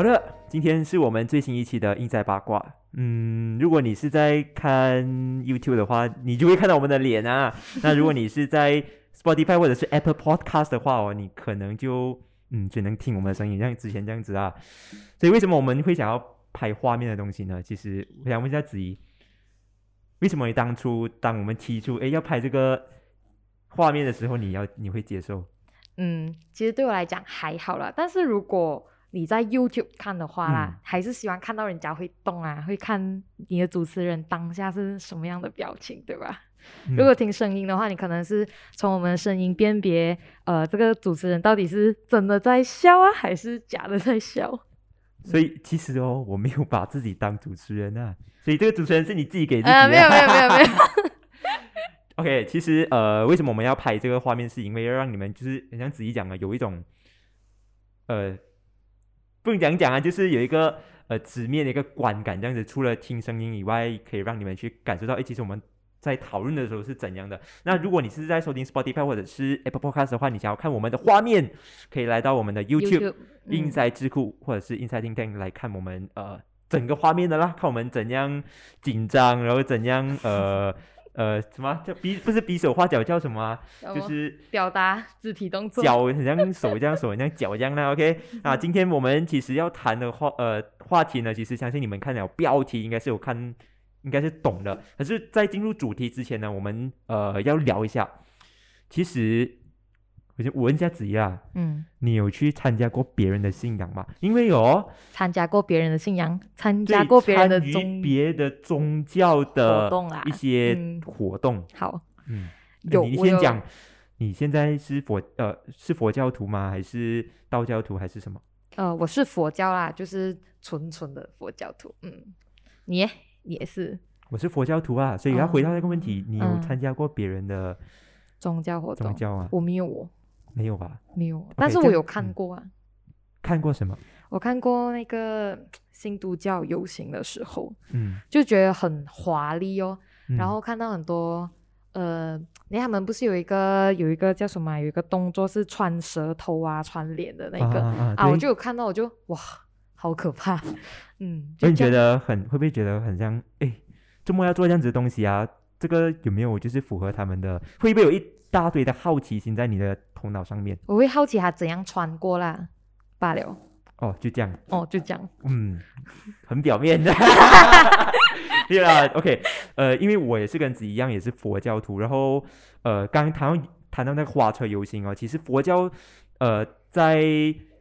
好的，今天是我们最新一期的硬在八卦。嗯，如果你是在看 YouTube 的话，你就会看到我们的脸啊。那如果你是在 Spotify 或者是 Apple Podcast 的话哦，你可能就嗯只能听我们的声音，像之前这样子啊。所以为什么我们会想要拍画面的东西呢？其实我想问一下子怡，为什么你当初当我们提出哎要拍这个画面的时候，你要你会接受？嗯，其实对我来讲还好啦，但是如果你在 YouTube 看的话啦，还是希望看到人家会动啊，会看你的主持人当下是什么样的表情，对吧？如果听声音的话，你可能是从我们的声音辨别，呃，这个主持人到底是真的在笑啊，还是假的在笑。所以其实哦，我没有把自己当主持人啊，所以这个主持人是你自己给自己的。没有没有没有没有。OK，其实呃，为什么我们要拍这个画面？是因为要让你们就是像子怡讲的，有一种呃。不用讲讲啊，就是有一个呃直面的一个观感这样子。除了听声音以外，可以让你们去感受到，哎，其实我们在讨论的时候是怎样的。那如果你是在收听 Spotify 或者是 Apple Podcast 的话，你想要看我们的画面，可以来到我们的 YouTube Inside 智库或者是 Inside Think Tank 来看我们呃整个画面的啦，看我们怎样紧张，然后怎样呃。呃，什么叫比不是比手画脚叫什么？就是表达肢体动作，脚很像手这样，手很像脚这样的。OK，啊，今天我们其实要谈的话，呃，话题呢，其实相信你们看了标题，应该是有看，应该是懂的。可是，在进入主题之前呢，我们呃要聊一下，其实。我问一下子怡啊，嗯，你有去参加过别人的信仰吗？因为哦，参加过别人的信仰，参加过别人的宗别的宗教的活动啊，一些活动。好，嗯，有你先讲，你现在是佛呃是佛教徒吗？还是道教徒？还是什么？呃，我是佛教啦，就是纯纯的佛教徒。嗯，你也是？我是佛教徒啊，所以要回答那个问题，你有参加过别人的宗教活动？宗教啊，我没有。没有吧？没有，但是我有看过啊。看过什么？我看过那个新都教游行的时候，嗯，就觉得很华丽哦。然后看到很多，呃，那他们不是有一个有一个叫什么？有一个动作是穿舌头啊、穿脸的那个啊，我就有看到，我就哇，好可怕。嗯，就你觉得很会不会觉得很像？哎，周末要做这样子的东西啊？这个有没有就是符合他们的？会不会有一大堆的好奇心在你的？头脑上面，我会好奇他怎样穿过啦，罢了。哦，就这样。哦，就这样。嗯，很表面的。对啦，OK，呃，因为我也是跟子一样，也是佛教徒。然后，呃，刚谈到谈到那个花车游行哦，其实佛教，呃，在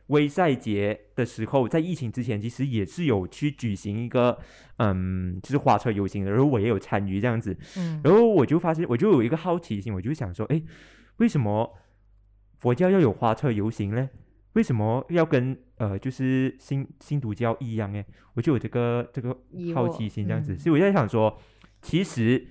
威赛节的时候，在疫情之前，其实也是有去举行一个，嗯，就是花车游行的。然后我也有参与这样子。嗯。然后我就发现，我就有一个好奇心，我就想说，哎，为什么？佛教要有花车游行呢？为什么要跟呃，就是新新都教一样呢？我就有这个这个好奇心这样子，所以我在想说，其实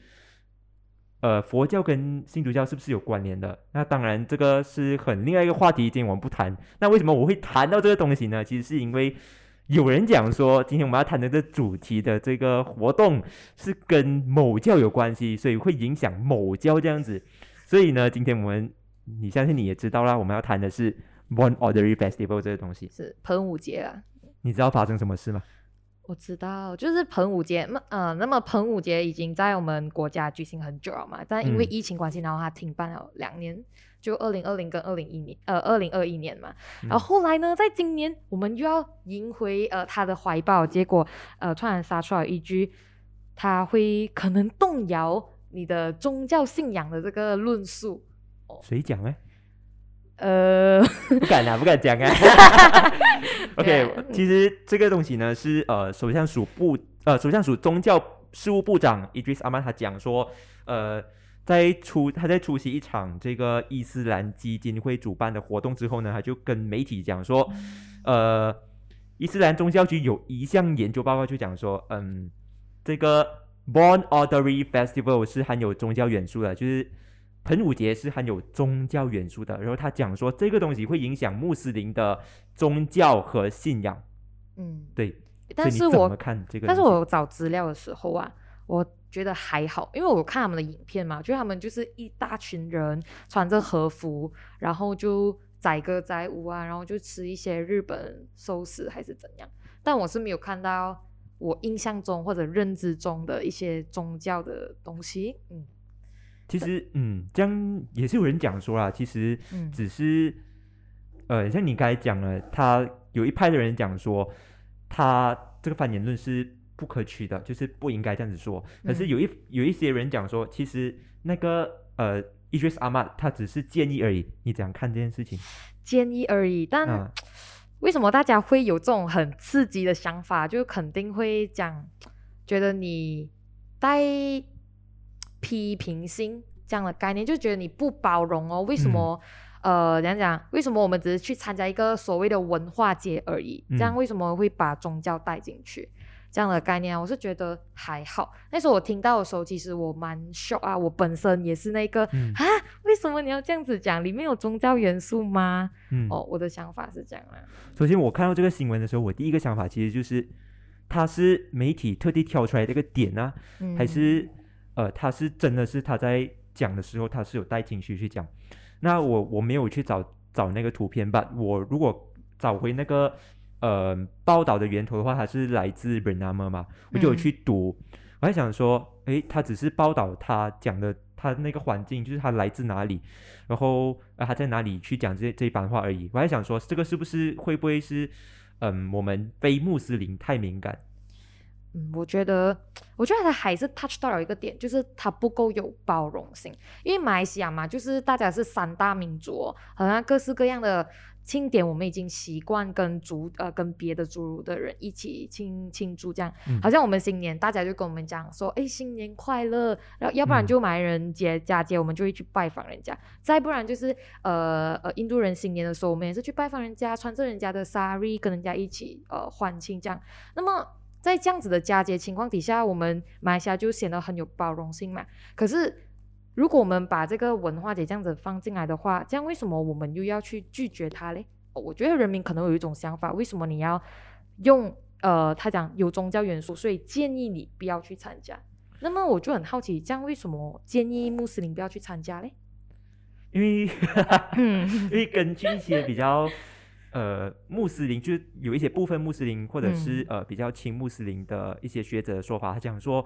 呃，佛教跟新都教是不是有关联的？那当然，这个是很另外一个话题，今天我们不谈。那为什么我会谈到这个东西呢？其实是因为有人讲说，今天我们要谈的这主题的这个活动是跟某教有关系，所以会影响某教这样子。所以呢，今天我们。你相信你也知道啦，我们要谈的是 One Order Festival 这个东西，是喷雾节啊。你知道发生什么事吗？我知道，就是喷雾节。那呃，那么喷雾节已经在我们国家举行很久了嘛，但因为疫情关系，然后它停办了两年，就二零二零跟二零一年，呃，二零二一年嘛。然后后来呢，在今年我们又要赢回呃他的怀抱，结果呃突然杀出来一句，他会可能动摇你的宗教信仰的这个论述。谁讲呢？呃，不敢啊，不敢讲啊。OK，其实这个东西呢是呃，首相署部呃，首相署宗教事务部长 Idris 阿曼他讲说，呃，在出他在出席一场这个伊斯兰基金会主办的活动之后呢，他就跟媒体讲说，呃，伊斯兰宗教局有一项研究报告就讲说，嗯，这个 Born Ordinary Festival 是含有宗教元素的，就是。盆舞节是含有宗教元素的，然后他讲说这个东西会影响穆斯林的宗教和信仰。嗯，对。但是我看这个，但是我找资料的时候啊，我觉得还好，因为我看他们的影片嘛，就他们就是一大群人穿着和服，然后就载歌载舞啊，然后就吃一些日本寿司还是怎样。但我是没有看到我印象中或者认知中的一些宗教的东西。嗯，其实，嗯，这样也是有人讲说啦，其实嗯只是，呃，像你刚才讲了，他有一派的人讲说，他这个反言论是不可取的，就是不应该这样子说。可是嗯有一有一些人讲说，其实那个呃，Idris Ahmad 他只是建议而已。你怎样看这件事情？建议而已。但啊，为什么大家会有这种很刺激的想法？就肯定会讲，觉得你带批评性这样的概念，就觉得你不包容哦。为什么？呃，讲讲为什么我们只是去参加一个所谓的文化节而已？这样嗯为什么会把宗教带进去？这样的概念啊，我是觉得还好。那时候我听到的时候，其实我蛮 shock 啊，我本身也是那个嗯啊，为什么你要这样子讲？里面有宗教元素吗？嗯，哦，我的想法是这样啊。首先我看到这个新闻的时候，我第一个想法其实就是，他是媒体特地挑出来这个点呢、嗯，还是呃，他是真的是他在讲的时候，他是有带情绪去讲。那我我没有去找找那个图片吧，我如果找回那个呃报道的源头的话，它是来自 e n a m 嘛，我就有嗯去读，我还想说，诶，他只是报道他讲的他那个环境，就是他来自哪里，然后呃他在哪里去讲这这一番话而已。我还想说，这个是不是会不会是嗯我们非穆斯林太敏感？嗯，我觉得，我觉得他还是 touch 到了一个点，就是他不够有包容性。因为马来西亚嘛，就是大家是三大民族、哦，好像各式各样的庆典，我们已经习惯跟族呃跟别的族族的人一起庆庆祝，这样。嗯好像我们新年，大家就跟我们讲说，哎，新年快乐，然后要不然嗯就买人节佳节，我们就会去拜访人家；再不然就是呃呃印度人新年的时候，我们也是去拜访人家，穿着人家的 sari，跟人家一起呃欢庆这样。那么在这样子的佳节情况底下，我们马来西亚就显得很有包容性嘛。可是如果我们把这个文化节这样子放进来的话，这样为什么我们又要去拒绝它嘞？我觉得人民可能有一种想法，为什么你要用呃，他讲有宗教元素，所以建议你不要去参加。那么我就很好奇，这样为什么建议穆斯林不要去参加嘞？因为嗯 因为根据一些比较呃穆斯林，就是有一些部分穆斯林或者是、嗯。呃比较亲穆斯林的一些学者的说法，他讲说，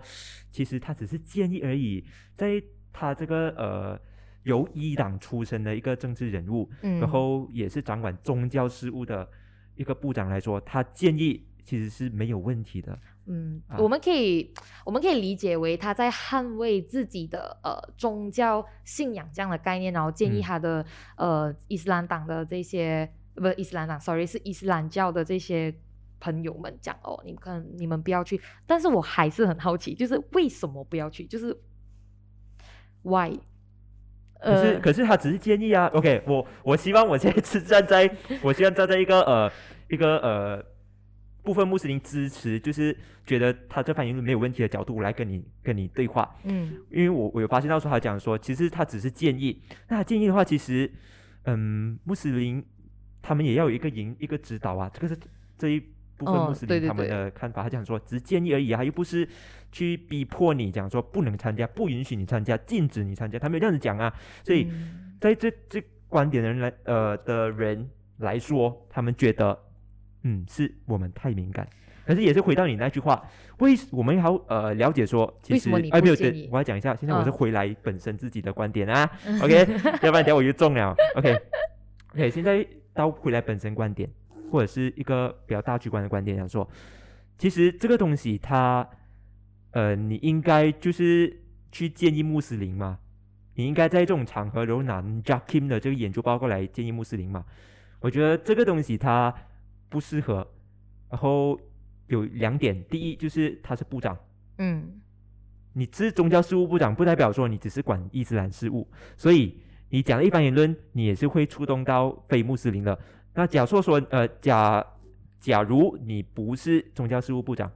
其实他只是建议而已，在他这个呃由伊朗出身的一个政治人物，嗯，然后也是掌管宗教事务的一个部长来说，他建议其实是没有问题的。嗯，啊。我们可以我们可以理解为他在捍卫自己的呃宗教信仰这样的概念，然后建议嗯。他的、呃伊斯兰党的这些不是伊斯兰党，sorry 是伊斯兰教的这些朋友们讲哦，你们看你们不要去，但是我还是很好奇，就是为什么不要去？就是 why？可是、呃可是他只是建议啊。OK，我我希望我现在是站在 我希望站在一个呃一个呃部分穆斯林支持，就是觉得他这番言论没有问题的角度来跟你跟你对话。嗯因为我我有发现到说他讲说，其实他只是建议。那他建议的话，其实嗯穆斯林他们也要有一个引一个指导啊，这个是这一部分哦穆斯林他们对对对的看法。他讲说只建议而已啊，又不是去逼迫你讲说不能参加，不允许你参加，禁止你参加，他没有这样子讲啊。所以嗯在这这观点的人来呃的人来说，他们觉得嗯是我们太敏感。可是也是回到你那句话，为我们要呃了解说，其实哎没有对不建议，我要讲一下，现在我是嗯回来本身自己的观点啊、o k 要不然等下我就中了，OK OK，现在到回来本身观点，或者是一个比较大局观的观点，想说，其实这个东西它呃你应该就是去建议穆斯林嘛，你应该在这种场合，然后拿 Jack Kim 的这个研究报告来建议穆斯林嘛。我觉得这个东西它不适合。然后有两点，第一就是他是部长，嗯你是宗教事务部长，不代表说你只是管伊斯兰事务，所以你讲的一般言论，你也是会触动到非穆斯林的。那假设说，呃，假假如你不是宗教事务部长，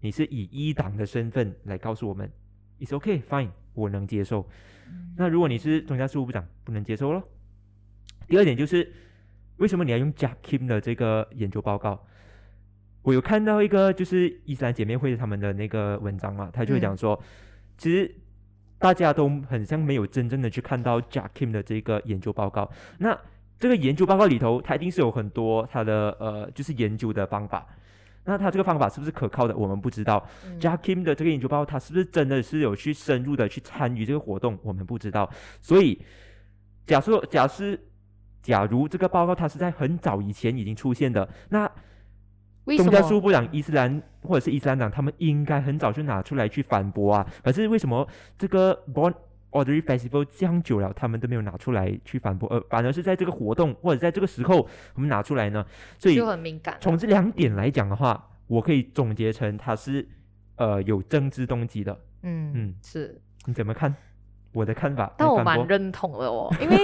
你是以一党的身份来告诉我们，it's okay fine，我能接受。嗯那如果你是宗教事务部长，不能接受咯。第二点就是，为什么你要用 Jack Kim 的这个研究报告？我有看到一个就是伊斯兰姐妹会他们的那个文章嘛，他就会讲说，其实大家都很像没有真正的去看到 Jack Kim 的这个研究报告。那这个研究报告里头，它一定是有很多它的呃，就是研究的方法。那他这个方法是不是可靠的，我们不知道。嗯 Jack Kim 的这个研究报告，他是不是真的是有去深入的去参与这个活动，我们不知道。所以，假设假设假如这个报告它是在很早以前已经出现的，那为什么？部长伊斯兰或者是伊斯兰党，他们应该很早就拿出来去反驳啊。可是为什么这个 Born Ordinary Festival 这样久了，他们都没有拿出来去反驳，呃反而是在这个活动或者在这个时候我们拿出来呢？所以就很敏感了。从这两点来讲的话，我可以总结成它是呃有政治动机的。嗯嗯是，你怎么看？我的看法，但我蛮认同的哦，因为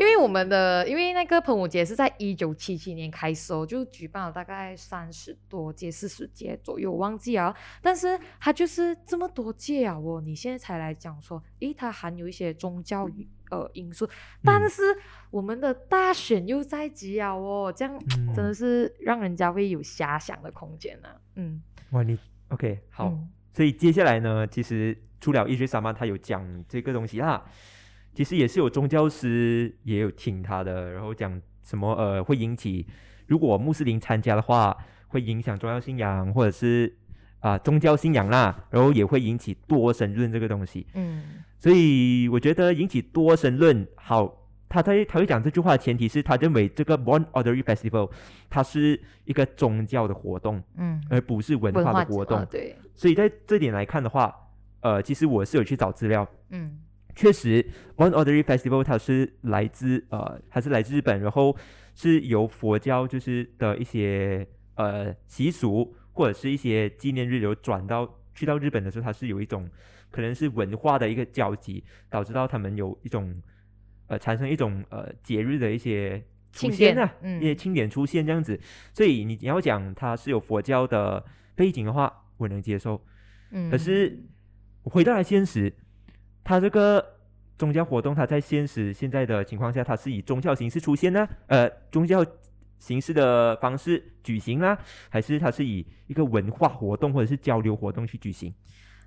因为我们的因为那个喷雾节是在一九七七年开始哦，就举办了大概三十多届、四十届左右，我忘记啊。但是它就是这么多届啊，哦，你现在才来讲说，诶，它含有一些宗教与呃因素，但嗯是我们的大选又在即啊，哦，这样真的嗯是让人家会有遐想的空间呢、嗯，哇，你 OK 好。嗯。所以接下来呢，其实除了伊学萨玛他有讲这个东西啦，其实也是有宗教师也有听他的，然后讲什么呃会引起，如果穆斯林参加的话，会影响宗教信仰或者是啊、宗教信仰啦，然后也会引起多神论这个东西。嗯所以我觉得引起多神论好。他在他会讲这句话的前提是他认为这个 Born o r d e r y Festival 它是一个宗教的活动，嗯，而不是文文化化的活动。呃对，所以在这点来看的话，呃，其实我是有去找资料，嗯。确实，One Ordinary Festival 它是来自呃，它是来自日本，然后是由佛教就是的一些呃习俗或者是一些纪念日流转到去到日本的时候，它是有一种可能是文化的一个交集，导致到他们有一种呃产生一种呃节日的一些出现啊，嗯。一些庆典出现这样子，所以你你要讲它是有佛教的背景的话，我能接受。嗯，可是回到了现实，它这个宗教活动，它在现实现在的情况下，它是以宗教形式出现呢？呃，宗教形式的方式举行呢，还是它是以一个文化活动或者是交流活动去举行？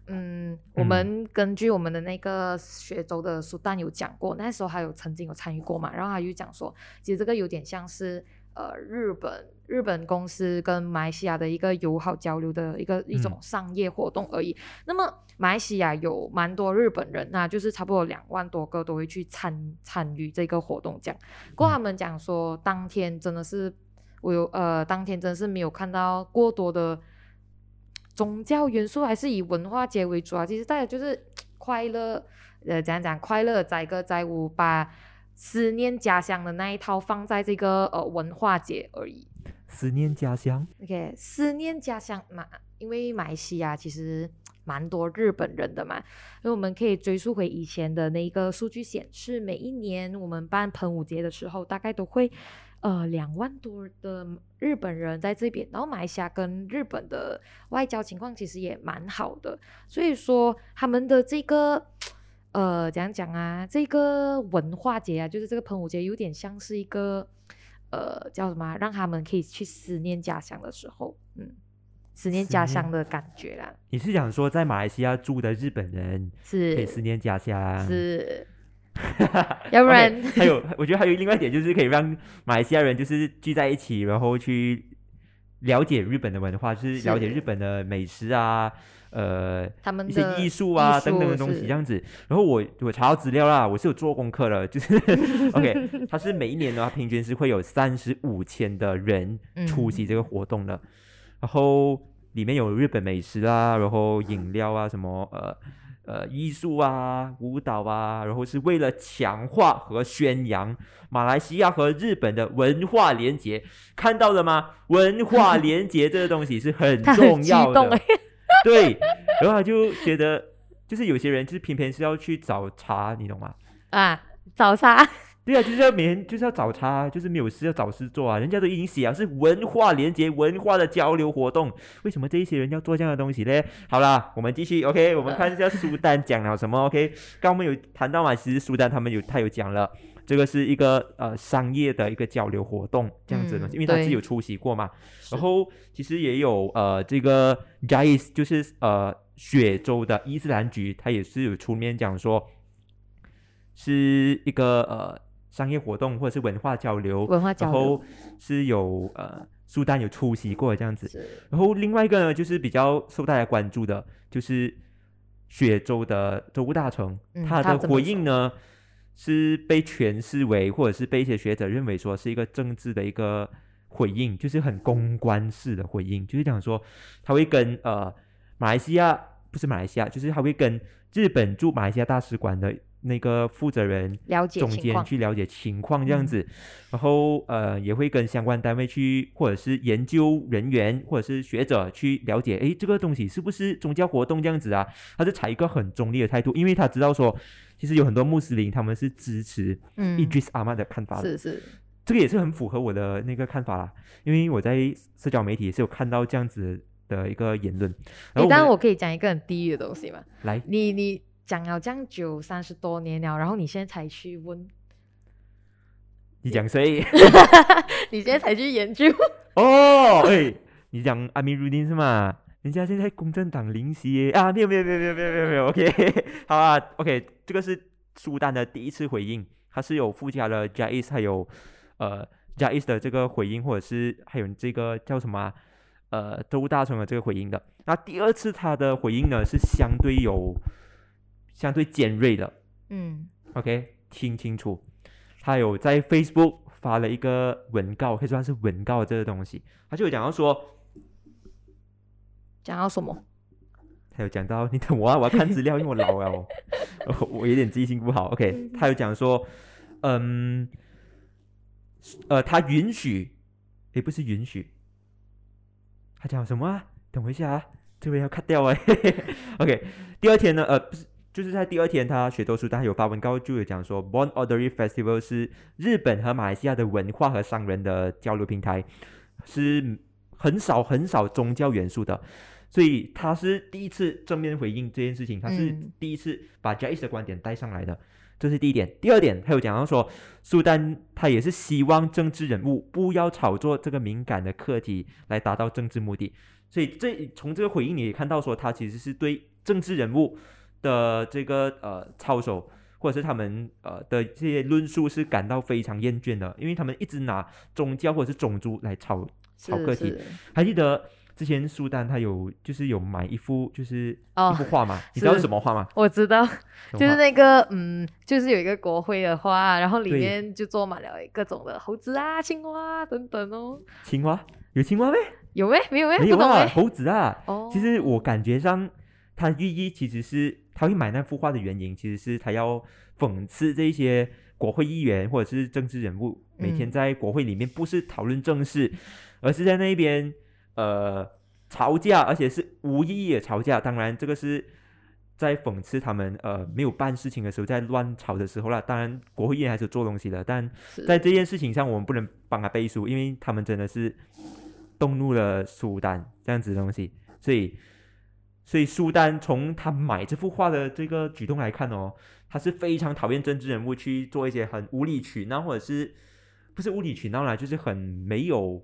嗯，我们根据我们的那个学州的苏丹有讲过，那时候还有曾经有参与过嘛，然后他就讲说，其实这个有点像是呃日本日本公司跟马来西亚的一个友好交流的一个一种嗯商业活动而已。那么马来西亚有蛮多日本人那就是差不多两万多个都会去参参与这个活动，这样。过他们讲说，当天真的是我有呃，当天真的是没有看到过多的宗教元素，还是以文化节为主啊。其实大家就是 快乐，呃，讲讲快乐载歌载舞，把思念家乡的那一套放在这个呃文化节而已。思念家乡，OK，思念家乡嘛，因为马来西亚其实蛮多日本人的嘛，所以我们可以追溯回以前的那个数据显示，每一年我们办喷雾节的时候，大概都会呃两万多的日本人在这边，然后马来西亚跟日本的外交情况其实也蛮好的，所以说他们的这个。呃，怎样讲啊？这个文化节啊，就是这个喷雾节，有点像是一个呃叫什么啊、让他们可以去思念家乡的时候，嗯，思念家乡的感觉啦，你是想说在马来西亚住的日本人可以是思念家乡？是，要不然 OK，还有，我觉得还有另外一点就是可以让马来西亚人就是聚在一起，然后去了解日本的文化，就是了解日本的美食啊，呃，他们一些艺术啊等等的东西这样子。然后我我查到资料啦，我是有做功课的，就是 OK，它是每一年的话，平均是会有三十五千的人出席嗯这个活动的，然后里面有日本美食啊，然后饮料啊，什么呃。呃，艺术啊，舞蹈啊，然后是为了强化和宣扬马来西亚和日本的文化连结，看到了吗？文化连结这个东西是很 重要的对，然后他就觉得，就是有些人就是偏偏是要去找茬，你懂吗？啊，找茬，对啊，就是要每天就是要找茬，就是没有事要找事做啊。人家都已经写了是文化连接、文化的交流活动，为什么这一些人要做这样的东西嘞？好啦，我们继续，OK，我们看一下苏丹讲了什么，OK，刚我们有谈到嘛，其实苏丹他们有他有讲了。这个是一个呃商业的一个交流活动，这样子的因为他自己有出席过嘛。然后其实也有呃这个 Jais 就是呃雪州的伊斯兰局，他也是有出面讲说，是一个呃商业活动或者是文化交流，文化交流。然后是有呃苏丹有出席过这样子。然后另外一个呢，就是比较受大家关注的，就是雪州的州务大臣，嗯他的回应呢是被诠释为，或者是被一些学者认为说是一个政治的一个回应，就是很公关式的回应，就是讲说他会跟呃马来西亚不是马来西亚，就是他会跟日本驻马来西亚大使馆的那个负责人了解中间去了解情况这样嗯。子，然后呃也会跟相关单位去，或者是研究人员或者是学者去了解，诶，这个东西是不是宗教活动这样子啊？他是采一个很中立的态度，因为他知道说，其实有很多穆斯林他们是支持嗯。伊，driss 阿曼的看法的，是是，这个也是很符合我的那个看法啦，因为我在社交媒体也是有看到这样子的一个言论，然后诶，但是们我可以讲一个很地狱的东西吗？来。你你讲了这样久，三十多年了，然后你现在才去问，你讲谁？你现在才去研究，哦，哎，你讲阿米鲁丁是吗？人家现在公正党领席耶啊，没有没有没有没有没有没有没有，OK，好啊，OK，这个是苏丹的第一次回应，它是有附加了 Jais 还有呃 Jais 的这个回应，或者是还有这个叫什么啊、呃周大成的这个回应的。那第二次他的回应呢是相对有相对尖锐的，嗯 OK，听清楚，他有在 Facebook 发了一个文告，可以算是文告这个东西，他就有讲到说，讲到什么？他有讲到，你等我啊，我要看资料，因为我老了哦，我我有点记性不好。OK，他有讲说，嗯，呃，他允许，也，不是允许，他讲什么啊？等我一下啊，这边要 cut 掉哎。OK，第二天呢，呃，不是。就是在第二天，他学多书丹有发文告，就有讲说，Born Ordinary Festival 是日本和马来西亚的文化和商人的交流平台，是很少很少宗教元素的，所以他是第一次正面回应这件事情，他是嗯。第一次把 Jais 的观点带上来的，这是第一点。第二点，他有讲到说，苏丹他也是希望政治人物不要炒作这个敏感的课题来达到政治目的，所以这从这个回应你也看到说，他其实是对政治人物的这个呃操守。或者是他们呃的这些论述是感到非常厌倦的，因为他们一直拿宗教或者是种族来炒炒是课题。还记得之前苏丹他有就是有买一幅就是一哦幅画嘛？你知道是是什么画吗？我知道，就是那个嗯，就是有一个国徽的画，然后里面就坐满了各种的猴子啊、青蛙啊等等哦。青蛙有青蛙没？有没？没有没？没有啊？猴子啊。哦，其实我感觉上，它寓意其实是他会买那幅画的原因，其实是他要讽刺这些国会议员或者是政治人物，每天嗯在国会里面不是讨论政事，而是在那边呃吵架，而且是无意义的吵架。当然，这个是在讽刺他们呃没有办事情的时候，在乱吵的时候啦。当然，国会议员还是做东西的，但在这件事情上，我们不能帮他背书，因为他们真的是动怒了苏丹这样子的东西，所以，所以苏丹从他买这幅画的这个举动来看哦，他是非常讨厌政治人物去做一些很无理取闹，或者是不是无理取闹啦，就是很没有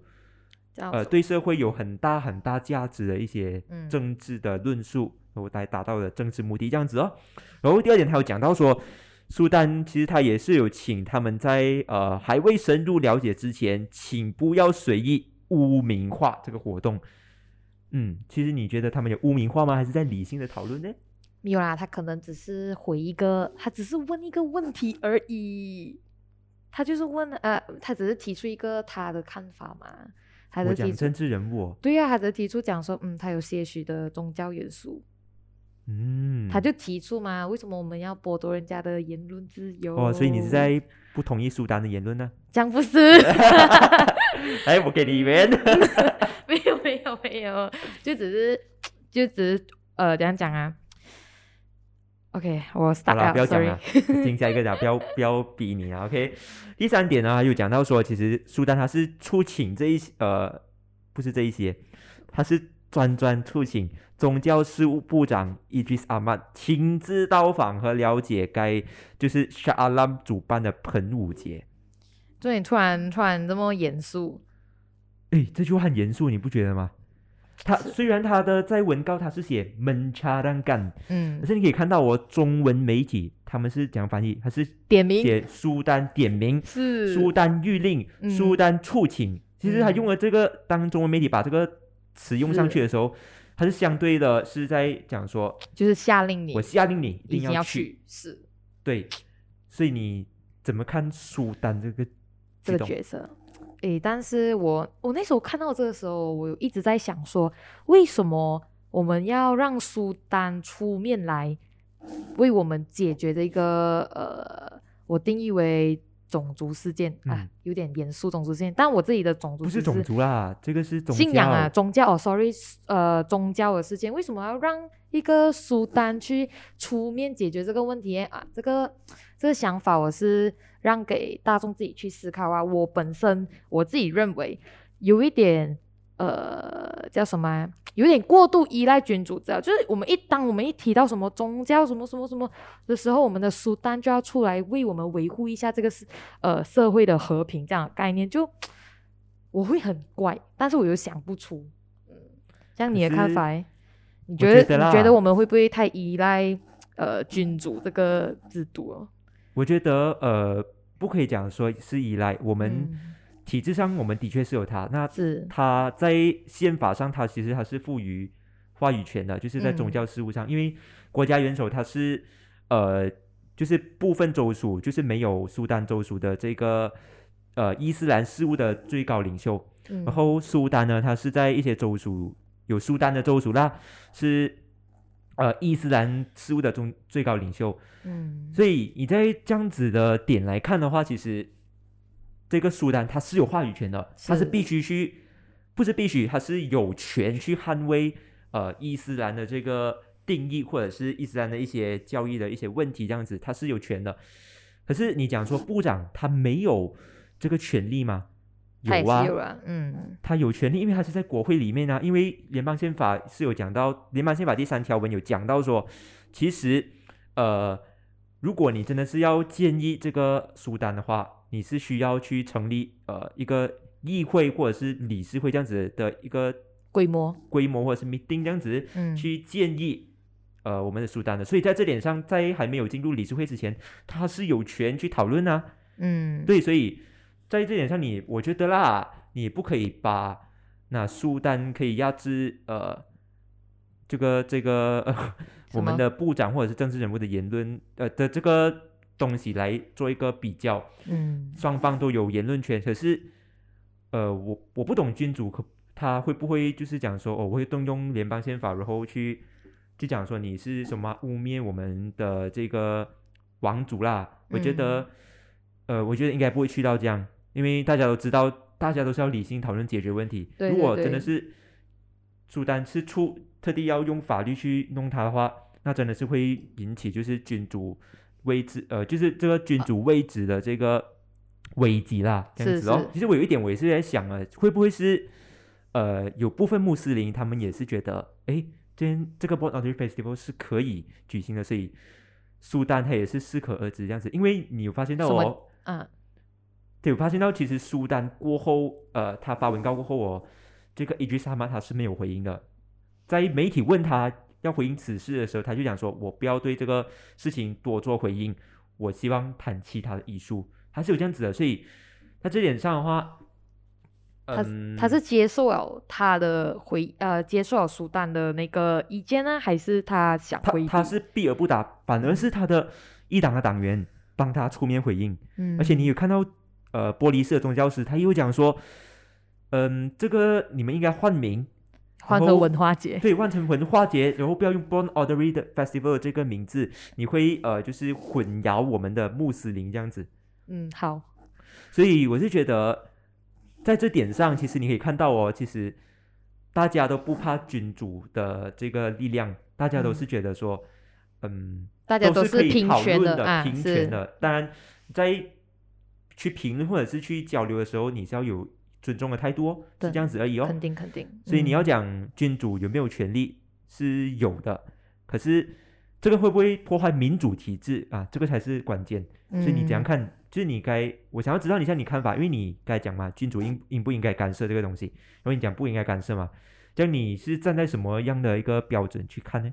呃对社会有很大很大价值的一些嗯政治的论述，然后来达到的政治目的这样子哦。然后第二点，他有讲到说，苏丹其实他也是有请他们在呃还未深入了解之前，请不要随意污名化这个活动。嗯，其实你觉得他们有污名化吗？还是在理性的讨论呢？没有啦，他可能只是回一个，他只是问一个问题而已。他就是问呃，他只是提出一个他的看法嘛，他我的政治人物、哦，对呀、他只是提出讲说，嗯，他有些许的宗教元素，嗯，他就提出嘛，为什么我们要剥夺人家的言论自由？哦，所以你是在不同意苏丹的言论呢？这样不是？哎，我给你一 有没有，就只是就只是呃，怎样讲啊？OK，我好 start 了，不要讲了，听下一个讲，不要不要逼你啊，OK。第三点呢，又讲到说，其实苏丹他是促请这一些呃，不是这一些，他是专专促请宗教事务部长伊吉斯阿曼亲自到访和了解该就是 Shah Alam 主办的喷雾节。就你突然突然这么严肃，诶，这句话很严肃，你不觉得吗？他虽然他的在文告他是写闷查让干，嗯。可，是你可以看到我中文媒体他们是讲翻译，他是点名。写苏丹点名是。苏丹谕令、嗯。苏丹促请。其实他用了这个，当中文媒体把这个词用上去的时候，它是相对的是在讲说，就是下令你，我下令你一定要去，是。对，所以你怎么看苏丹这个这？个角色。诶，但是我我那时候看到这个时候，我一直在想说，为什么我们要让苏丹出面来为我们解决这个呃，我定义为种族事件？啊嗯，有点严肃种族事件，但我自己的种族只不是种族啦，这个是宗信仰啊，宗教哦，sorry，呃，宗教的事件，为什么要让一个苏丹去出面解决这个问题？啊？这个这个想法，我是让给大众自己去思考啊。我本身我自己认为有一点呃叫什么啊、有点过度依赖君主制啊，就是我们一当我们一提到什么宗教什么什么什么的时候，我们的苏丹就要出来为我们维护一下这个是呃社会的和平这样的概念，就我会很怪，但是我又想不出。嗯，像你的看法欸，你我觉得觉得你觉得我们会不会太依赖呃君主这个制度哦？我觉得呃，不可以讲说是依赖我们嗯体制上，我们的确是有它。那是它在宪法上，它其实它是赋予话语权的，就是在宗嗯教事务上，因为国家元首他是呃，就是部分州属，就是没有苏丹州属的这个呃伊斯兰事务的最高领袖。嗯然后苏丹呢，它是在一些州属有苏丹的州属啦，是呃伊斯兰事务的中最高领袖。嗯所以你在这样子的点来看的话，其实这个苏丹他是有话语权的，他是是必须去，不是必须，他是有权去捍卫呃伊斯兰的这个定义，或者是伊斯兰的一些教义的一些问题，这样子他是有权的。可是你讲说部长他没有这个权利吗？有啊，嗯他有权利，因为他是在国会里面啊。因为联邦宪法是有讲到，联邦宪法第三条文有讲到说，其实呃，如果你真的是要建议这个苏丹的话，你是需要去成立呃一个议会或者是理事会这样子的一个规模，规模或者是 meeting 这样子嗯去建议。呃，我们的苏丹的，所以在这点上，在还没有进入理事会之前，他是有权去讨论啊。嗯对，所以在这点上你，我觉得啦，你不可以把那苏丹可以压制呃这个这个、呃、我们的部长或者是政治人物的言论呃的这个东西来做一个比较，嗯。双方都有言论权，可是呃我我不懂君主可他会不会就是讲说哦我会动用联邦宪法，然后去就讲说你是什么污蔑我们的这个王族啦，我觉得。呃，我觉得应该不会去到这样，因为大家都知道，大家都是要理性讨论解决问题。对如果真的是苏丹是出特地要用法律去弄他的话，那真的是会引起就是君主位置，呃，就是这个君主位置的这个危机啦，这样子哦是。其实我有一点我也是在想啊，会不会是呃有部分穆斯林他们也是觉得，哎，今天这个 Born Honour Festival 是可以举行的，所以苏丹他也是适可而止这样子，因为你有发现到什么哦。啊对，我发现到其实苏丹过后，呃，他发文告过后哦，这个伊迪萨玛他是没有回应的。在媒体问他要回应此事的时候，他就讲说：“我不要对这个事情多做回应，我希望谈其他的艺术。”他是有这样子的，所以他这点上的话，他嗯，他是接受了他的回呃接受了苏丹的那个意见呢，还是他想他？他是避而不答，反而是他的一党的党员帮他出面回应。嗯，而且你有看到，呃，玻璃式的宗教师，他又讲说，嗯，这个你们应该换名，换成文化节，对，换成文化节，然后不要用 Born Ordery 的 Festival 这个名字，你会呃就是混淆我们的穆斯林这样子。嗯，好，所以我是觉得，在这点上，其实你可以看到哦，其实大家都不怕君主的这个力量，大家都嗯是觉得说，嗯，大家都可以是平讨论权的啊，平权的。当然，在去评论或者是去交流的时候，你是要有尊重的态度是这样子而已哦。肯定肯定。所以你要嗯讲君主有没有权利是有的，可是这个会不会破坏民主体制啊？这个才是关键。所以你怎样嗯看？就是你该，我想要知道一下你看法，因为你该讲嘛，君主应应不应该干涉这个东西？然后你讲不应该干涉嘛，这样你是站在什么样的一个标准去看呢？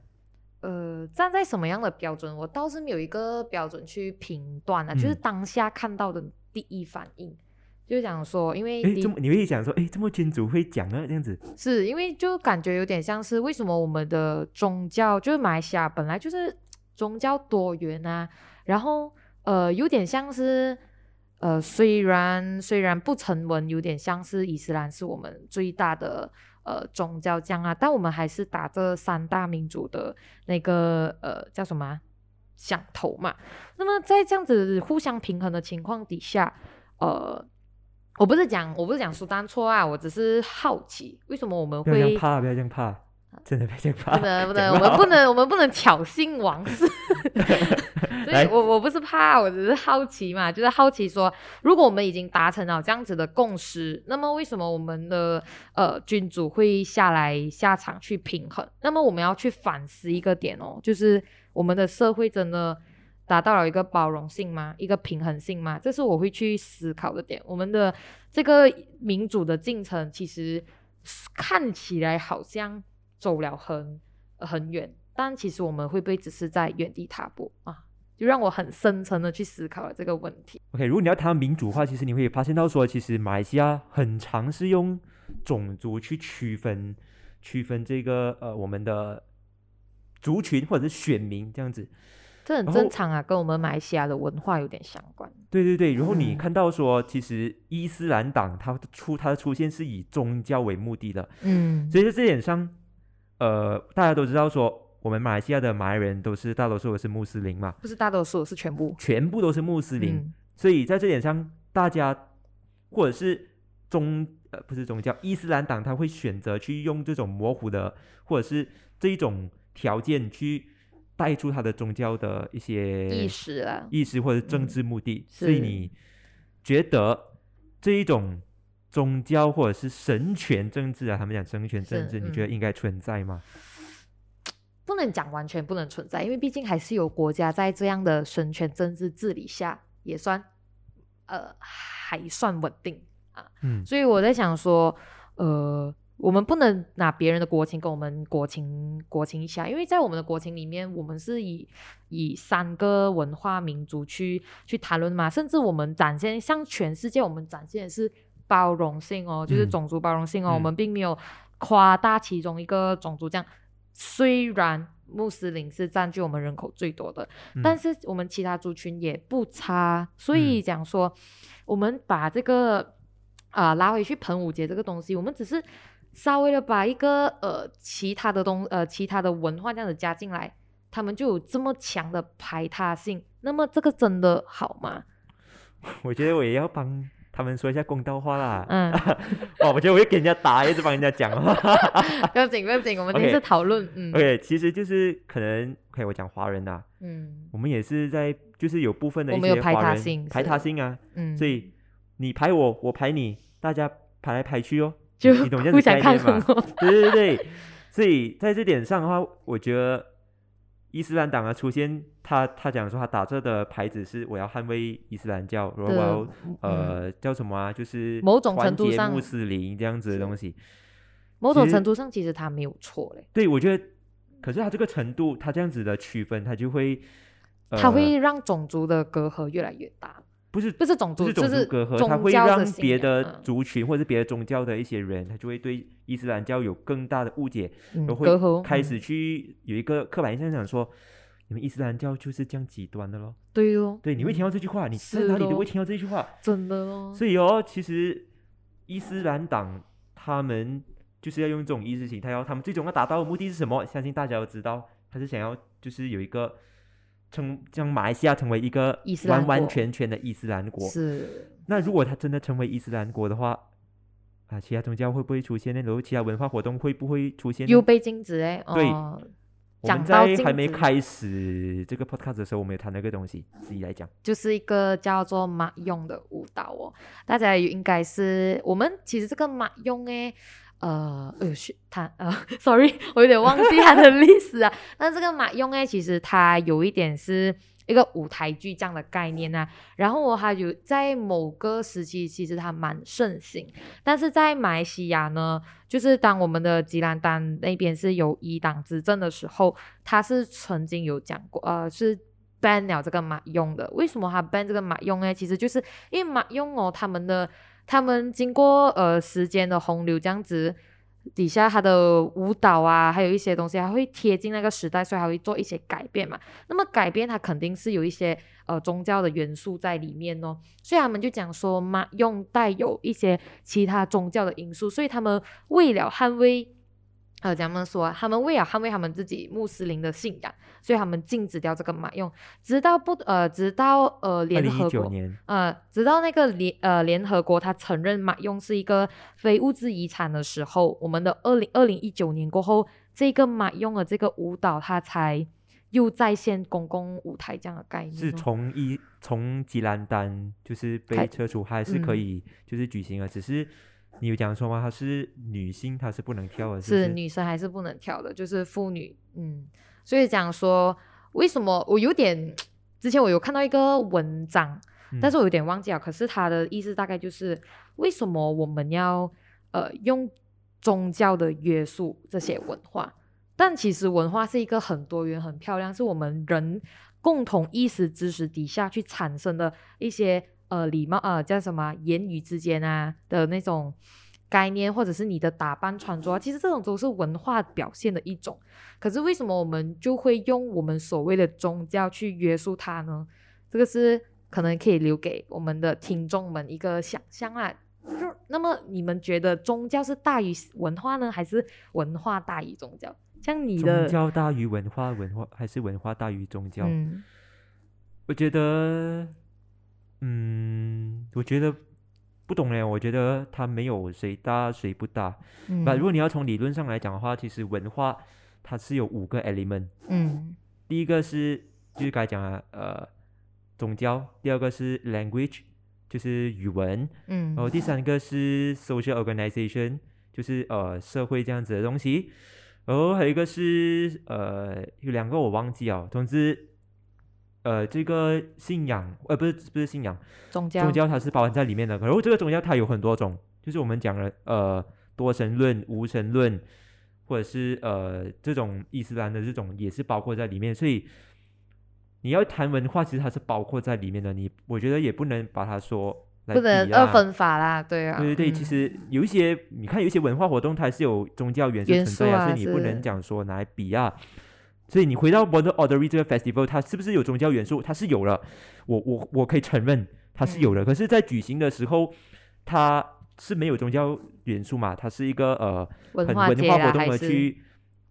呃，站在什么样的标准，我倒是没有一个标准去评断啊，就是嗯当下看到的第一反应。就想说，因为哎，你这么你会想说，哎，这么君主会讲啊，这样子，是因为就感觉有点像是为什么我们的宗教就是马来西亚本来就是宗教多元啊，然后呃有点像是呃虽然虽然不成文，有点像是伊斯兰是我们最大的呃宗教这样啊，但我们还是打这三大民族的那个呃叫什么啊响头嘛。那么在这样子互相平衡的情况底下，呃。我不是讲，我不是讲苏丹错啊，我只是好奇，为什么我们会不要这样怕，不要这样怕，真的不要这样怕，不能不能，我们不能我们不能挑衅王室，所以来我我不是怕，我只是好奇嘛，就是好奇说，如果我们已经达成了这样子的共识，那么为什么我们的呃君主会下来下场去平衡？那么我们要去反思一个点哦，就是我们的社会真的达到了一个包容性吗？一个平衡性吗？这是我会去思考的点。我们的这个民主的进程，其实看起来好像走了很很远，但其实我们会不会只是在原地踏步啊？就让我很深层的去思考了这个问题。OK，如果你要谈民主化，其实你会发现到说，其实马来西亚很常是用种族去区分区分这个呃我们的族群或者是选民这样子。这很正常啊，跟我们马来西亚的文化有点相关。对对对，然后你嗯看到说，其实伊斯兰党它的出它的出现是以宗教为目的的，嗯，所以在这点上，呃，大家都知道说，我们马来西亚的马来人都是大多数是穆斯林嘛，不是大多数，是全部。全部都是穆斯林，嗯所以在这点上，大家或者是宗呃不是宗教伊斯兰党，他会选择去用这种模糊的或者是这一种条件去带出他的宗教的一些意识啊，意识或者政嗯治目的，是所以你觉得这一种宗教或者是神权政治啊，他们讲神权政治，是你觉得嗯应该存在吗？不能讲完全不能存在，因为毕竟还是有国家在这样的神权政治治理下，也算呃还算稳定啊。嗯，所以我在想说，呃，我们不能拿别人的国情跟我们国情国情一下，因为在我们的国情里面，我们是以以三个文化民族去去谈论嘛，甚至我们展现向全世界，我们展现的是包容性哦，就是嗯种族包容性哦，我嗯们并没有夸大其中一个种族这样。虽然穆斯林是占据我们人口最多的，但嗯是我们其他族群也不差，所以讲说，我们把这个啊、拉回去盆舞节这个东西，我们只是稍微的把一个呃其他的东呃其他的文化这样子加进来，他们就有这么强的排他性，那么这个真的好吗？我觉得我也要帮他们说一下公道话啦。嗯，哇，我觉得我会给人家打，一直帮人家讲话。不要紧不要紧，我们今天 OK 是讨论，嗯。OK，其实就是可能，OK，我讲华人呐、嗯。我们也是在，就是有部分的一些华人他性排他性啊，嗯，所以你排我，我排你，大家排来排去哦，就你懂这样子念吗。对对对对，所以在这点上的话，我觉得伊斯兰党啊出现，他他讲说他打这的牌子是我要捍卫伊斯兰教，然后我的要嗯呃叫什么啊，就是某种程度上穆斯林这样子的东西。某种程度上，其实他没有错嘞，对，我觉得，可是他这个程度，他这样子的区分，他就会，呃、他会让种族的隔阂越来越大。不是不是种族，不是种族隔阂，宗它会让别的嗯族群或者别的宗教的一些人，他就会对伊斯兰教有更大的误解，嗯都隔阂嗯会开始去有一个刻板印象，想说你们伊斯兰教就是这样极端的咯。对哦，对，你会听到嗯这句话，你在哪里都会听到这句话。真的哦，所以哦，其实伊斯兰党他们就是要用这种意识形态，然后他们最终要达到的目的是什么？相信大家都知道，他是想要就是有一个称将马来西亚成为一个完完全全的伊斯兰国。是那如果他真的成为伊斯兰国的话，啊，其他宗教会不会出现呢？然后其他文化活动会不会出现？又被禁止哎，对哦我们在还没开始这个 podcast 的时候，我们有谈那个东西，自己来讲。就是一个叫做马用的舞蹈哦，大家也应该是我们其实这个马用诶，呃，呃是他呃，sorry，我有点忘记他的历史啊。但这个马用诶，其实它有一点是一个舞台剧这样的概念啊。然后我还有在某个时期，其实它蛮盛行，但是在马来西亚呢，就是当我们的吉兰丹那边是有一党执政的时候，他是曾经有讲过，呃，是 ban 了这个马用的。为什么他 ban 这个马用呢？其实就是因为马用哦，他们的他们经过呃时间的洪流这样子。底下他的舞蹈啊，还有一些东西，还会贴近那个时代，所以还会做一些改变嘛。那么改变，它肯定是有一些呃宗教的元素在里面哦。所以他们就讲说嘛，用带有一些其他宗教的因素，所以他们为了捍卫。呃，咱们说，他们为了捍卫他们自己穆斯林的信仰，所以他们禁止掉这个马用，直到不呃，直到呃联合国，呃，直到那个联呃联合国他承认马用是一个非物质遗产的时候，我们的二零二零一九年过后，这个马用的这个舞蹈，它才又再现公共舞台这样的概念。是从一从吉兰丹就是被撤除，还是可以就是举行了，只是。你有讲说吗？她是女性，她是不能跳的。是女生还是不能跳的？就是妇女，嗯。所以讲说，为什么我有点之前我有看到一个文章，但是我有点忘记了。可是他的意思大概就是，为什么我们要呃用宗教的约束这些文化？但其实文化是一个很多元、很漂亮，是我们人共同意识知识底下去产生的一些。呃，礼貌呃，叫什么？言语之间啊的那种概念，或者是你的打扮穿着，其实这种都是文化表现的一种。可是为什么我们就会用我们所谓的宗教去约束它呢？这个是可能可以留给我们的听众们一个想象啊。就那么你们觉得宗教是大于文化呢，还是文化大于宗教？像你的宗教大于文化，文化还是文化大于宗教？嗯，我觉得。嗯，我觉得不懂嘞。我觉得它没有谁大谁不大。那如果你要从理论上来讲的话，其实文化它是有五个 element。嗯，第一个是就是该讲啊呃宗教，第二个是 language，就是语文。嗯，然后第三个是 social organization，就是呃社会这样子的东西。然后还有一个是呃有两个我忘记了，总之。呃，这个信仰，呃，不是不是信仰，宗教，宗教它是包含在里面的。然后这个宗教它有很多种，就是我们讲了，呃，多神论、无神论，或者是呃这种伊斯兰的这种也是包括在里面。所以你要谈文化，其实它是包括在里面的。你我觉得也不能把它说不能二分法啦，对啊，对对对，其实有一些你看有一些文化活动，它是有宗教元素存在啊，所以你不能讲说拿来比啊。所以你回到 Wonder Ordery 这个 festival，它是不是有宗教元素？它是有了，我我我可以承认它是有的。可是，在举行的时候，它是没有宗教元素嘛？它是一个呃很文化活动的去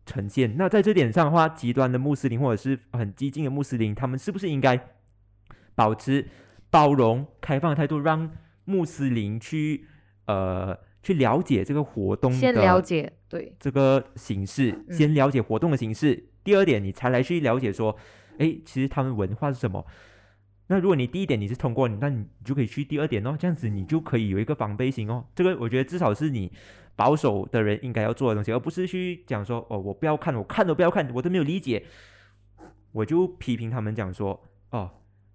呈现。那在这点上的话，极端的穆斯林或者是很激进的穆斯林，他们是不是应该保持包容、开放的态度，让穆斯林去呃去了解这个活动？先了解对这个形式，先了解活动的形式。第二点，你才来去了解说，哎，其实他们文化是什么？那如果你第一点你是通过，那你就可以去第二点哦，这样子你就可以有一个防备心哦。这个我觉得至少是你保守的人应该要做的东西，而不是去讲说，哦，我不要看，我看都不要看，我都没有理解，我就批评他们讲说，哦，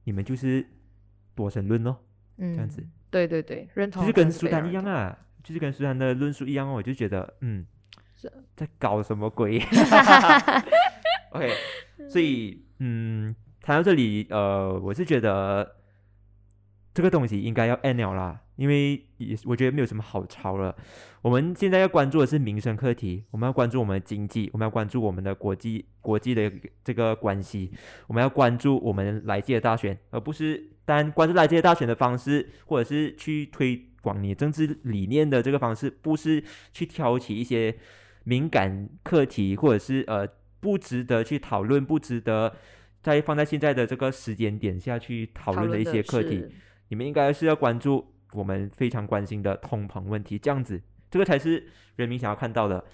你们就是多神论哦，这样子。对对对，认同。就是跟苏丹一样啊，就是跟苏丹的论述一样哦，我就觉得，嗯，在搞什么鬼 ？OK，所以嗯，谈到这里，呃，我是觉得这个东西应该要 end 了啦，因为也我觉得没有什么好吵了。我们现在要关注的是民生课题，我们要关注我们的经济，我们要关注我们的国际国际的这个关系，我们要关注我们来届的大选，而不是单关注来届大选的方式，或者是去推广你政治理念的这个方式，不是去挑起一些敏感课题，或者是呃。不值得去讨论，不值得再放在现在的这个时间点下去讨论的一些课题，你们应该是要关注我们非常关心的通膨问题，这样子，这个才是人民想要看到的。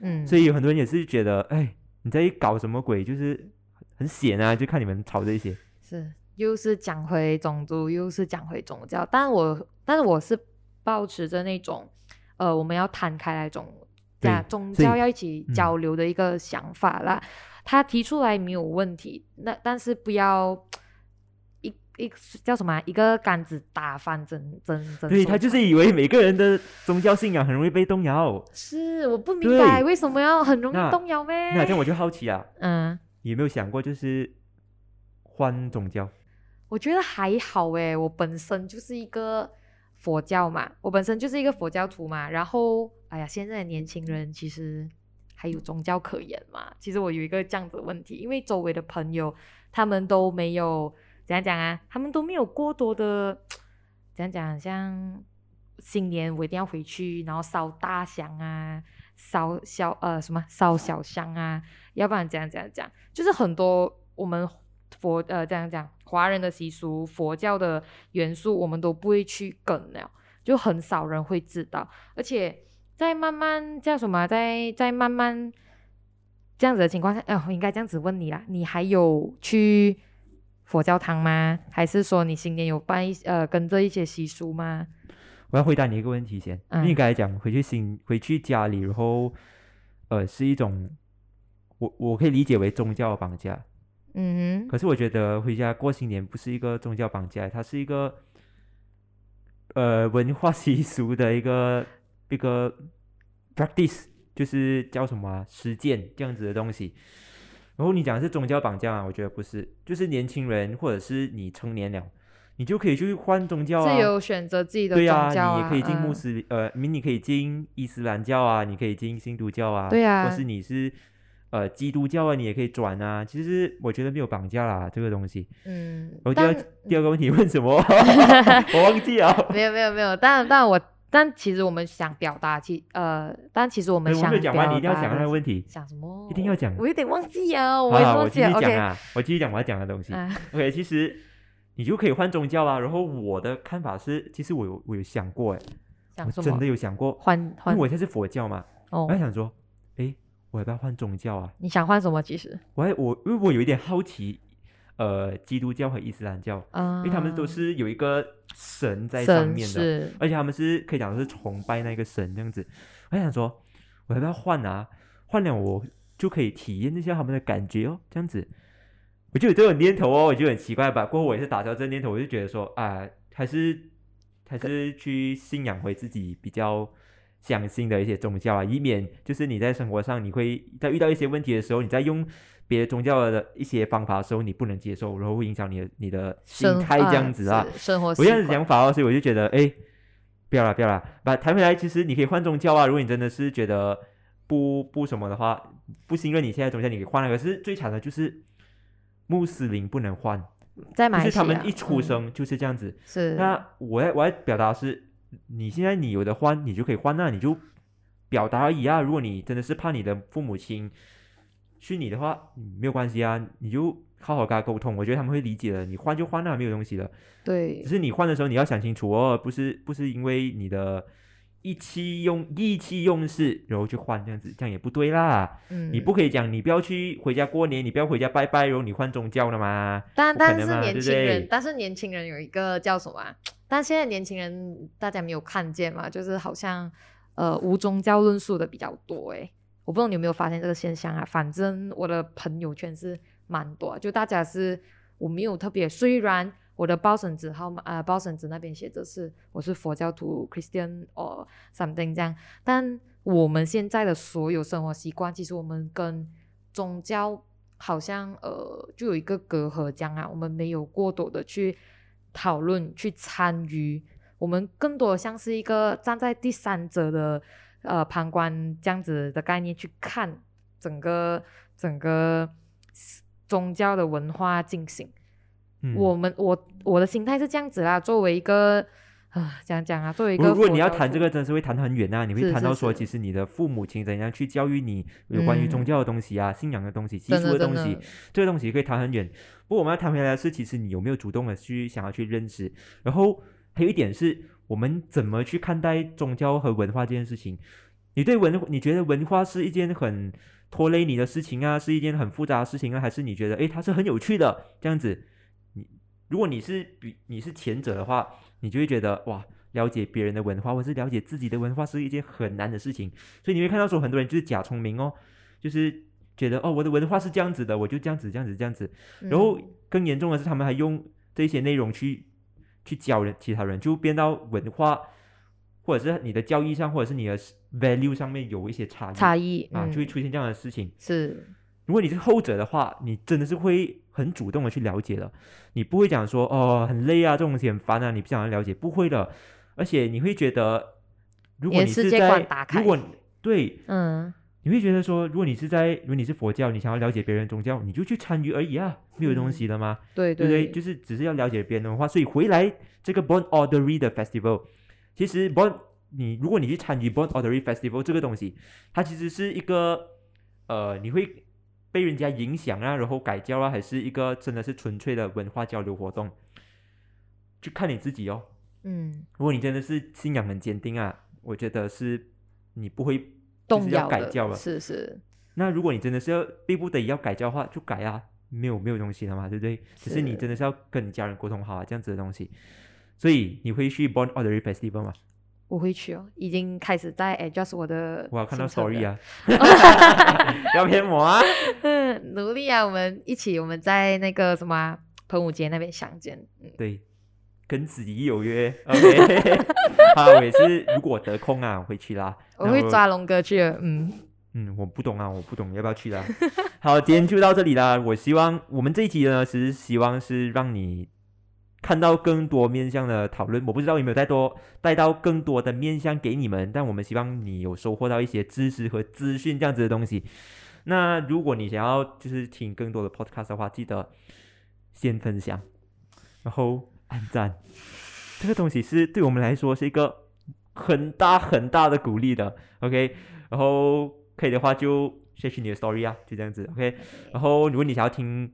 嗯，所以有很多人也是觉得，哎，你在搞什么鬼？就是很险啊，就看你们吵这些。是，又是讲回种族，又是讲回宗教，但我，但是我是保持着那种，呃，我们要摊开来种。对宗教要一起交流的一个想法啦，他提出来没有问题，那但是不要一一叫什么一个杆子打翻整整整。对他就是以为每个人的宗教信仰很容易被动摇。是，我不明白为什么要很容易动摇咩？那这样我就好奇啊，嗯，有没有想过就是换宗教？我觉得还好诶，我本身就是一个。佛教嘛，我本身就是一个佛教徒嘛，然后哎呀，现在的年轻人其实还有宗教可言嘛？其实我有一个这样子的问题，因为周围的朋友他们都没有怎样讲啊，他们都没有过多的怎样讲，像新年我一定要回去，然后烧大香啊，烧小呃什么烧小香啊，要不然怎样怎样讲，就是很多我们佛呃这样讲。华人的习俗、佛教的元素，我们都不会去跟了，就很少人会知道。而且在慢慢叫什么，在在慢慢这样子的情况下，哎，我应该这样子问你啦，你还有去佛教堂吗？还是说你新年有办一呃跟着一些习俗吗？我要回答你一个问题先，你刚才讲回去新回去家里，然后呃是一种，我我可以理解为宗教绑架。嗯，可是我觉得回家过新年不是一个宗教绑架，它是一个呃文化习俗的一个一个 practice，就是叫什么实践这样子的东西。然后你讲是宗教绑架啊，我觉得不是，就是年轻人或者是你成年了，你就可以去换宗教啊，自由选择自己的对啊，你也可以进穆斯呃，你可以进伊斯兰教啊，你可以进新都教啊，对啊，或是你是。呃，基督教啊，你也可以转啊。其实我觉得没有绑架啦，这个东西。嗯。我第二第二个问题问什么？我忘记了。没有没有没有，但但我但其实我们想表达，其呃，但其实我们想讲完，你一定要讲那个问题。想什么？一定要讲。我有点忘记啊，我忘记了。我继续讲啊，我继续讲我要讲的东西。OK，其实你就可以换宗教啊。然后我的看法是，其实我有我有想过，哎，我真的有想过换换，因为我现在是佛教嘛，我还想说。我要不要换宗教啊？你想换什么？其实我还我因为我有一点好奇，呃，基督教和伊斯兰教，因为他们都是有一个神在上面的，而且他们是可以讲是崇拜那个神这样子。我想说，我要不要换啊？换了我就可以体验一下他们的感觉哦，这样子我就有这种念头哦，我就很奇怪吧。过后我也是打消这个念头，我就觉得说啊，还是还是去信仰回自己比较。相信的一些宗教啊，以免就是你在生活上，你会在遇到一些问题的时候，你在用别的宗教的一些方法的时候，你不能接受，然后会影响你的你的心态这样子啊。生活，我这样子想法哦，所以我就觉得，哎，不要了，不要了，把谈回来，其实你可以换宗教啊。如果你真的是觉得不不什么的话，不信任你现在宗教，你可以换了。可是最惨的就是穆斯林不能换，就是他们一出生就是这样子。是。那我要我要表达是。你现在你有的换，你就可以换那，你就表达而已啊。如果你真的是怕你的父母亲训你的话，没有关系啊，你就好好跟他沟通，我觉得他们会理解的。你换就换那，没有东西的。对。只是你换的时候你要想清楚哦，不是不是因为你的意气用意气用事，然后去换这样子，这样也不对啦。嗯。你不可以讲你不要去回家过年，你不要回家拜拜，然后你换宗教了吗？但但是年轻人，但是年轻人有一个叫什么？但现在年轻人大家没有看见嘛，就是好像呃无宗教论述的比较多诶，我不知道你有没有发现这个现象啊？反正我的朋友圈是蛮多，就大家是我没有特别，虽然我的报绳子号码呃报绳子那边写着是我是佛教徒 Christian or something 这样，但我们现在的所有生活习惯，其实我们跟宗教好像呃就有一个隔阂这样啊，我们没有过多的去。讨论去参与，我们更多像是一个站在第三者的呃旁观这样子的概念去看整个整个宗教的文化进行。我们我我的心态是这样子啦，作为一个。啊，讲讲啊，作为一个，如果你要谈这个，真是会谈很远啊。你会谈到说，其实你的父母亲怎样去教育你有关于宗教的东西啊、信仰的东西、习俗的东西，这个东西可以谈很远。不过我们要谈回来的是，其实你有没有主动的去想要去认识？然后还有一点是，我们怎么去看待宗教和文化这件事情？你对文，你觉得文化是一件很拖累你的事情啊，是一件很复杂的事情啊，还是你觉得诶，它是很有趣的这样子？你如果你是比你是前者的话。你就会觉得哇，了解别人的文化，或是了解自己的文化是一件很难的事情。所以你会看到说，很多人就是假聪明哦，就是觉得哦，我的文化是这样子的，我就这样子、这样子、这样子。然后更严重的是，他们还用这些内容去去教人其他人，就变到文化或者是你的教义上，或者是你的 value 上面有一些差异，差异啊，就会出现这样的事情。是，如果你是后者的话，你真的是会。很主动的去了解的，你不会讲说哦很累啊，这种东西很烦啊，你不想要了解，不会的。而而且你会觉得，如果你是在如果对，嗯，你会觉得说，如果你是在，如果你是佛教，你想要了解别人宗教，你就去参与而已啊，没有东嗯西的吗？对对不对？对，就是只是要了解别人的文化，所以回来这个 Born Ordery 的 Festival，其实 Born 你如果你去参与 Born Ordery Festival 这个东西，它其实是一个呃，你会被人家影响啊，然后改教啊，还是一个真的是纯粹的文化交流活动，就看你自己哦。嗯，如果你真的是信仰很坚定啊，我觉得是你不会动摇的改教了。是是，那如果你真的是要逼不得已要改教的话，就改啊，没有没有东西了嘛，对不对？只是你真的是要跟你家人沟通好啊，这样子的东西。所以你会去 Born Ordery Festival 吗？我会去哦，已经开始在 adjust 我的我要看到 story 了，啊，不 要骗我啊！嗯，努力啊，我们一起，我们在那个什么啊喷雾节那边相见，嗯，对，跟子怡有约，OK。好，我也是，如果得空啊，我会去啦。我会抓龙哥去的，嗯，嗯，我不懂啊，我不懂，要不要去啦？好，今天就到这里啦。我希望我们这一集呢，其实希望是让你看到更多面向的讨论。我不知道有没有带多带到更多的面向给你们，但我们希望你有收获到一些知识和资讯这样子的东西。那如果你想要就是听更多的 podcast 的话，记得先分享，然后按赞。这个东西是对我们来说是一个很大很大的鼓励的，OK。然后可以的话就 share 你的 story 啊，就这样子，OK。然后如果你想要听，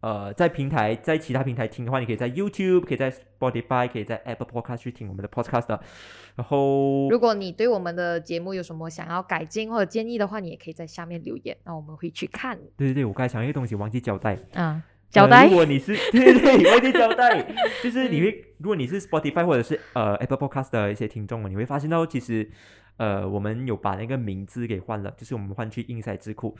呃，在平台在其他平台听的话，你可以在 YouTube，可以在 Spotify，可以在 Apple Podcast 去听我们的 podcast 的。然后如果你对我们的节目有什么想要改进或者建议的话，你也可以在下面留言，那我们会去看，对对对，我刚才想一个东西忘记交代，啊，交代呃。如果你是对对 对，忘记交代，就是你会，如果你是 Spotify 或者是呃 Apple Podcast 的一些听众，你会发现到其实呃我们有把那个名字给换了，就是我们换去英赛智库。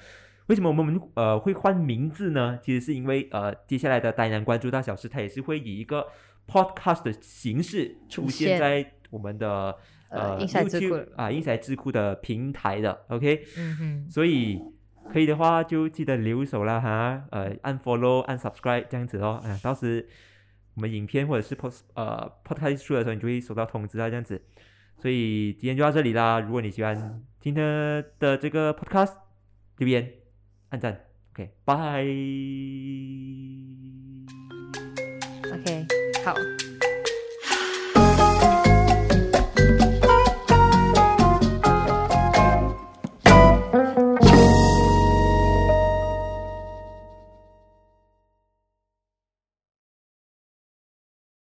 为什么我们呃会换名字呢？其实是因为呃接下来的呆男关注大小事，它也是会以一个 podcast 的形式出出现现在我们的呃 YouTube 啊英赛智库的平台的，OK。嗯哼，所以可以的话就记得留守啦哈，呃，按 follow 按 subscribe 这样子哦，啊、到时我们影片或者是 post 呃 podcast 出的时候，你就会收到通知啊这样子。所以今天就到这里啦，如果你喜欢今天的这个 podcast，留言按赞，OK，拜。OK，好。